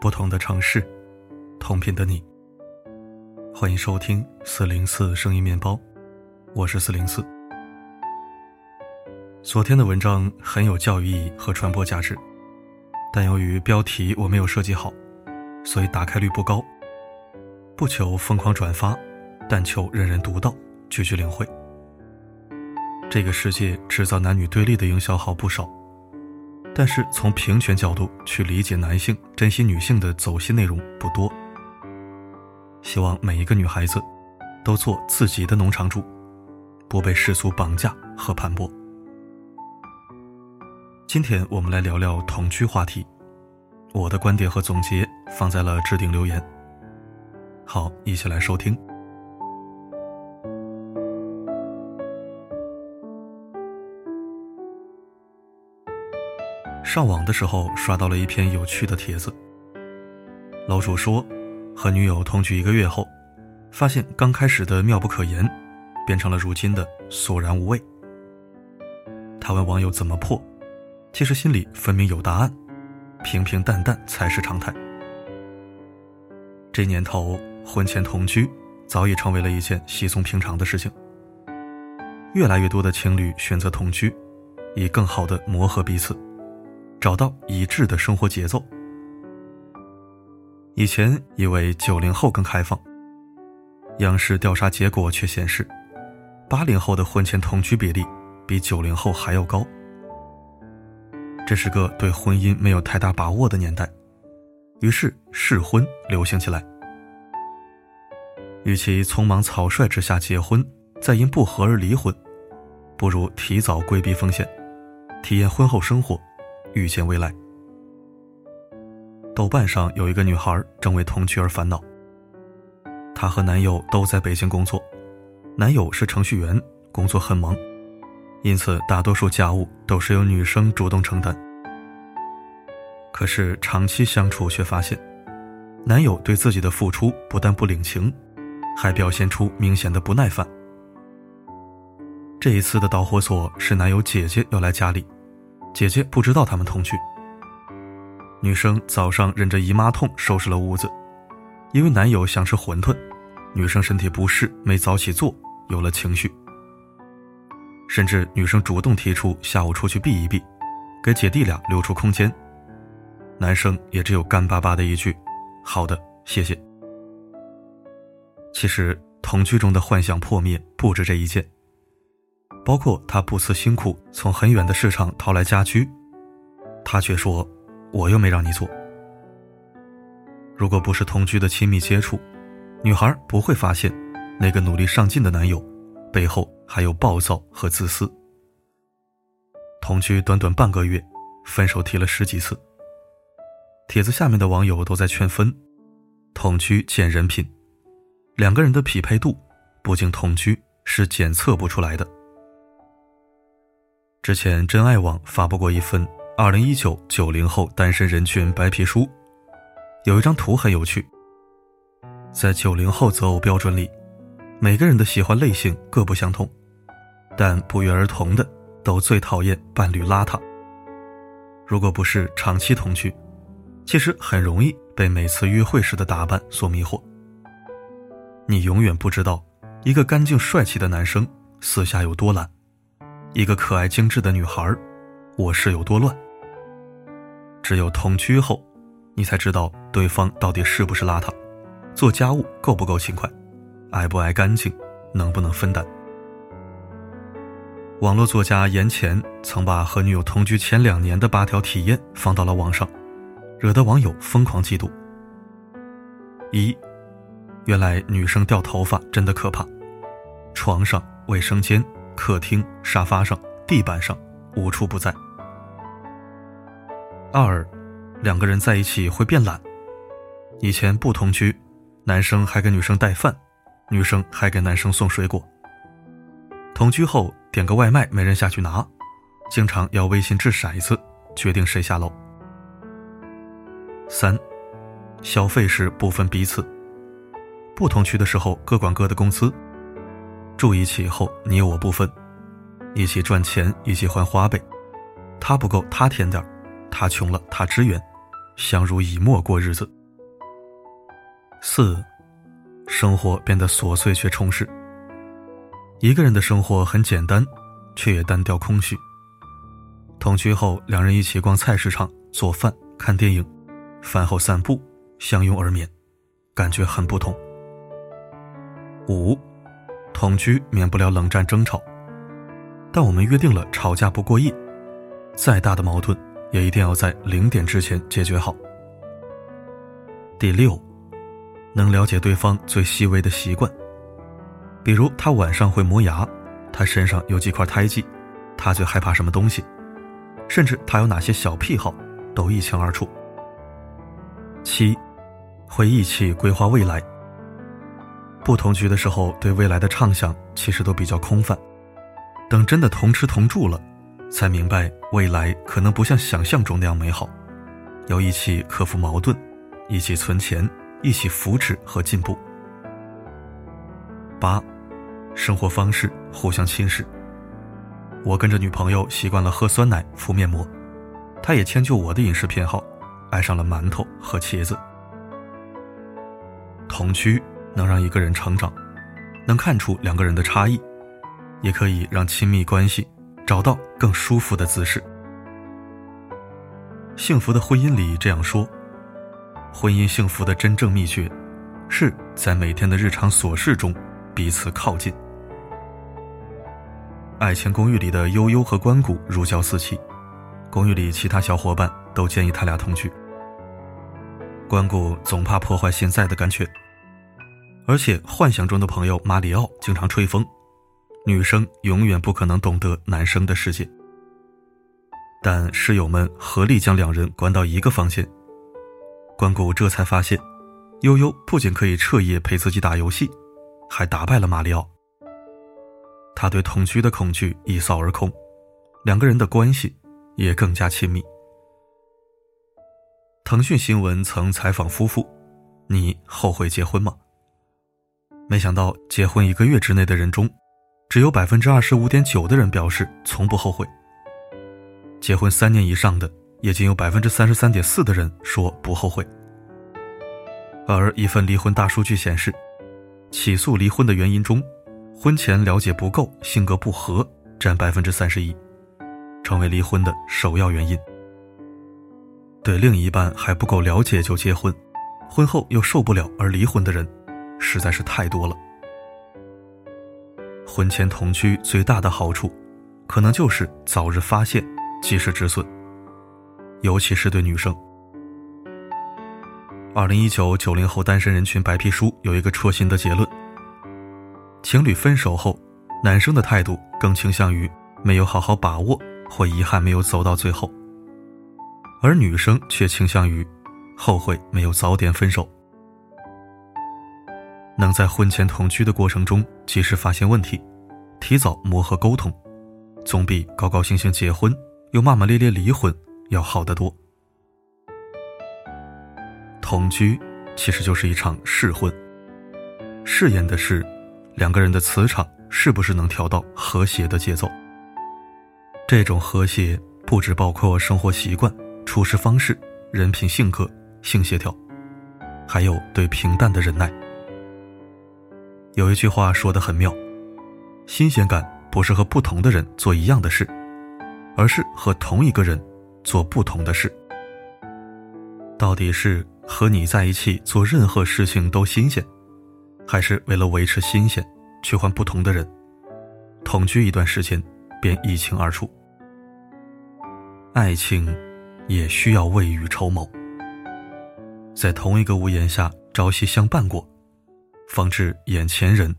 不同的城市，同频的你。欢迎收听四零四声音面包，我是四零四。昨天的文章很有教育意义和传播价值，但由于标题我没有设计好，所以打开率不高。不求疯狂转发，但求人人读到，句句领会。这个世界制造男女对立的营销号不少。但是从平权角度去理解男性、珍惜女性的走心内容不多。希望每一个女孩子都做自己的农场主，不被世俗绑架和盘剥。今天我们来聊聊同居话题，我的观点和总结放在了置顶留言。好，一起来收听。上网的时候刷到了一篇有趣的帖子。楼主说，和女友同居一个月后，发现刚开始的妙不可言，变成了如今的索然无味。他问网友怎么破，其实心里分明有答案，平平淡淡才是常态。这年头，婚前同居早已成为了一件稀松平常的事情。越来越多的情侣选择同居，以更好的磨合彼此。找到一致的生活节奏。以前以为九零后更开放，央视调查结果却显示，八零后的婚前同居比例比九零后还要高。这是个对婚姻没有太大把握的年代，于是试婚流行起来。与其匆忙草率之下结婚，再因不和而离婚，不如提早规避风险，体验婚后生活。预见未来。豆瓣上有一个女孩正为同居而烦恼。她和男友都在北京工作，男友是程序员，工作很忙，因此大多数家务都是由女生主动承担。可是长期相处却发现，男友对自己的付出不但不领情，还表现出明显的不耐烦。这一次的导火索是男友姐姐要来家里。姐姐不知道他们同居。女生早上忍着姨妈痛收拾了屋子，因为男友想吃馄饨，女生身体不适没早起做，有了情绪。甚至女生主动提出下午出去避一避，给姐弟俩留出空间。男生也只有干巴巴的一句：“好的，谢谢。”其实同居中的幻想破灭不止这一件。包括他不辞辛苦从很远的市场淘来家居，他却说：“我又没让你做。”如果不是同居的亲密接触，女孩不会发现那个努力上进的男友背后还有暴躁和自私。同居短短半个月，分手提了十几次。帖子下面的网友都在劝分：同居见人品，两个人的匹配度不经同居是检测不出来的。之前真爱网发布过一份《二零一九九零后单身人群白皮书》，有一张图很有趣。在九零后择偶标准里，每个人的喜欢类型各不相同，但不约而同的都最讨厌伴侣邋遢。如果不是长期同居，其实很容易被每次约会时的打扮所迷惑。你永远不知道，一个干净帅气的男生私下有多懒。一个可爱精致的女孩，卧室有多乱。只有同居后，你才知道对方到底是不是邋遢，做家务够不够勤快，爱不爱干净，能不能分担。网络作家严前曾把和女友同居前两年的八条体验放到了网上，惹得网友疯狂嫉妒。一，原来女生掉头发真的可怕，床上、卫生间。客厅、沙发上、地板上，无处不在。二，两个人在一起会变懒。以前不同居，男生还给女生带饭，女生还给男生送水果。同居后，点个外卖没人下去拿，经常要微信掷骰子决定谁下楼。三，消费时不分彼此，不同居的时候各管各的工资。住一起以后，你我不分，一起赚钱，一起还花呗。他不够他添点他穷了他支援，相濡以沫过日子。四，生活变得琐碎却充实。一个人的生活很简单，却也单调空虚。同居后，两人一起逛菜市场、做饭、看电影，饭后散步，相拥而眠，感觉很不同。五，同居免不了冷战争吵，但我们约定了吵架不过夜，再大的矛盾也一定要在零点之前解决好。第六，能了解对方最细微的习惯。比如他晚上会磨牙，他身上有几块胎记，他最害怕什么东西，甚至他有哪些小癖好，都一清二楚。七，会一起规划未来。不同居的时候，对未来的畅想其实都比较空泛，等真的同吃同住了，才明白未来可能不像想象中那样美好，要一起克服矛盾，一起存钱，一起扶持和进步。八，生活方式互相侵蚀。我跟着女朋友习惯了喝酸奶、敷面膜，她也迁就我的饮食偏好，爱上了馒头和茄子。同居能让一个人成长，能看出两个人的差异，也可以让亲密关系找到更舒服的姿势。幸福的婚姻里这样说：婚姻幸福的真正秘诀，是在每天的日常琐事中。彼此靠近。爱情公寓里的悠悠和关谷如胶似漆，公寓里其他小伙伴都建议他俩同居。关谷总怕破坏现在的感觉，而且幻想中的朋友马里奥经常吹风，女生永远不可能懂得男生的世界。但室友们合力将两人关到一个房间，关谷这才发现，悠悠不仅可以彻夜陪自己打游戏。还打败了马里奥。他对同居的恐惧一扫而空，两个人的关系也更加亲密。腾讯新闻曾采访夫妇：“你后悔结婚吗？”没想到，结婚一个月之内的人中，只有百分之二十五点九的人表示从不后悔。结婚三年以上的，也仅有百分之三十三点四的人说不后悔。而一份离婚大数据显示。起诉离婚的原因中，婚前了解不够、性格不合占百分之三十一，成为离婚的首要原因。对另一半还不够了解就结婚，婚后又受不了而离婚的人，实在是太多了。婚前同居最大的好处，可能就是早日发现，及时止损，尤其是对女生。二零一九九零后单身人群白皮书有一个戳心的结论：情侣分手后，男生的态度更倾向于没有好好把握或遗憾没有走到最后，而女生却倾向于后悔没有早点分手。能在婚前同居的过程中及时发现问题，提早磨合沟通，总比高高兴兴结婚又骂骂咧咧离婚要好得多。同居其实就是一场试婚，试验的是两个人的磁场是不是能调到和谐的节奏。这种和谐不只包括生活习惯、处事方式、人品性格、性协调，还有对平淡的忍耐。有一句话说的很妙：新鲜感不是和不同的人做一样的事，而是和同一个人做不同的事。到底是？和你在一起做任何事情都新鲜，还是为了维持新鲜去换不同的人？同居一段时间便一清二楚。爱情也需要未雨绸缪，在同一个屋檐下朝夕相伴过，方知眼前人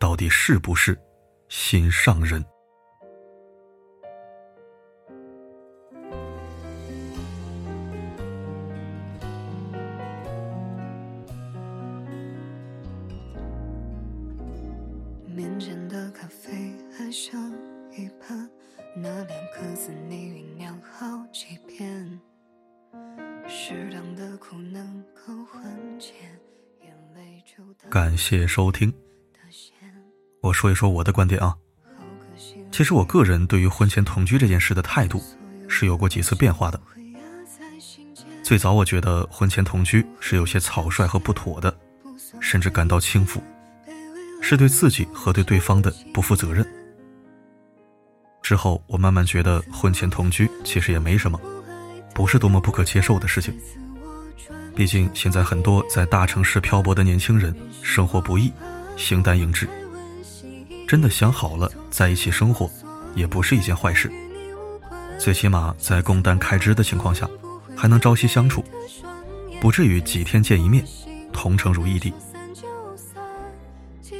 到底是不是心上人。感谢收听。我说一说我的观点啊。其实我个人对于婚前同居这件事的态度是有过几次变化的。最早我觉得婚前同居是有些草率和不妥的，甚至感到轻浮，是对自己和对对方的不负责任。之后我慢慢觉得婚前同居其实也没什么，不是多么不可接受的事情。毕竟现在很多在大城市漂泊的年轻人生活不易，形单影只，真的想好了在一起生活，也不是一件坏事。最起码在共担开支的情况下。还能朝夕相处，不至于几天见一面，同城如异地。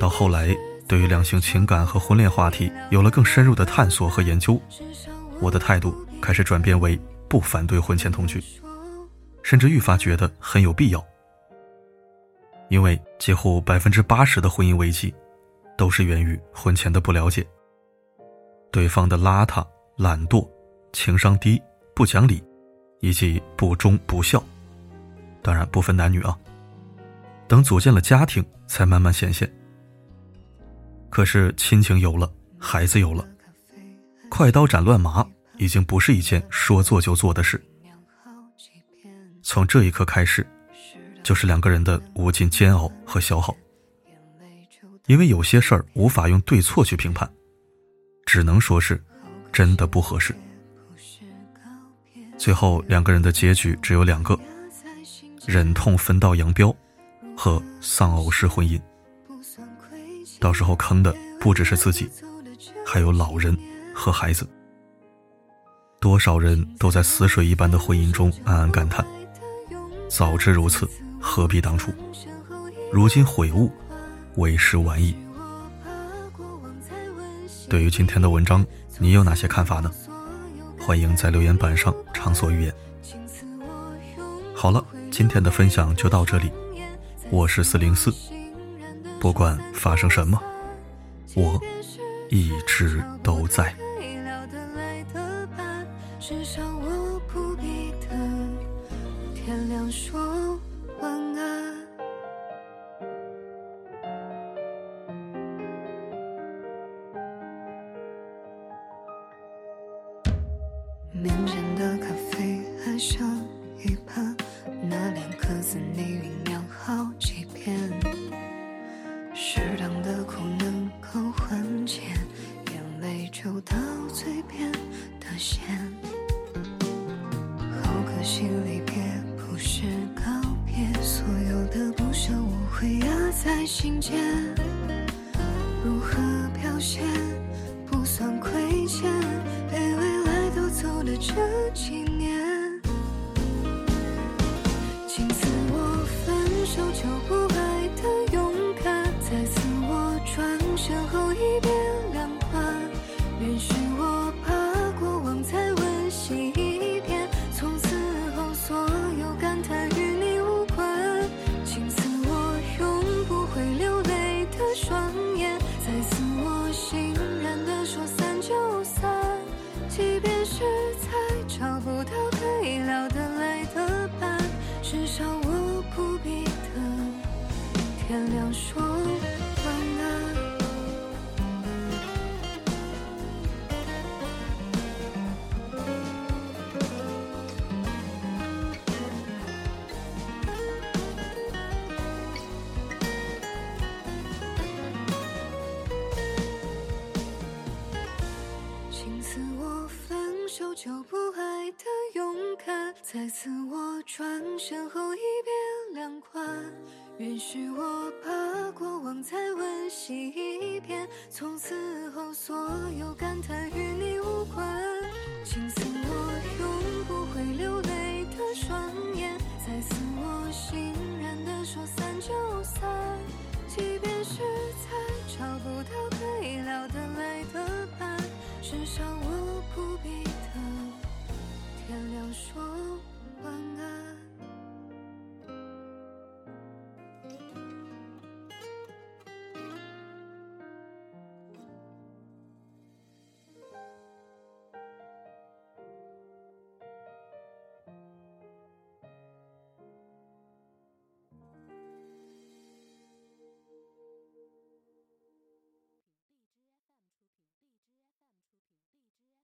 到后来，对于两性情感和婚恋话题有了更深入的探索和研究，我的态度开始转变为不反对婚前同居，甚至愈发觉得很有必要。因为几乎百分之八十的婚姻危机，都是源于婚前的不了解，对方的邋遢、懒惰、情商低、不讲理。以及不忠不孝，当然不分男女啊。等组建了家庭，才慢慢显现。可是亲情有了，孩子有了，快刀斩乱麻已经不是一件说做就做的事。从这一刻开始，就是两个人的无尽煎熬和消耗。因为有些事儿无法用对错去评判，只能说是真的不合适。最后两个人的结局只有两个：忍痛分道扬镳，和丧偶式婚姻。到时候坑的不只是自己，还有老人和孩子。多少人都在死水一般的婚姻中暗暗感叹：早知如此，何必当初？如今悔悟，为时晚矣。对于今天的文章，你有哪些看法呢？欢迎在留言板上畅所欲言。好了，今天的分享就到这里。我是四零四，不管发生什么，我一直都在。我说。就不说晚安。请赐我分手就不爱。的勇敢，再次我转身后一别两宽，允许我把过往再温习一遍，从此后所有感叹与你无关，请赐我永不会流泪的双眼，再次我欣然的说散就散，即便是再找不到可以聊得来的伴，至少我不必。天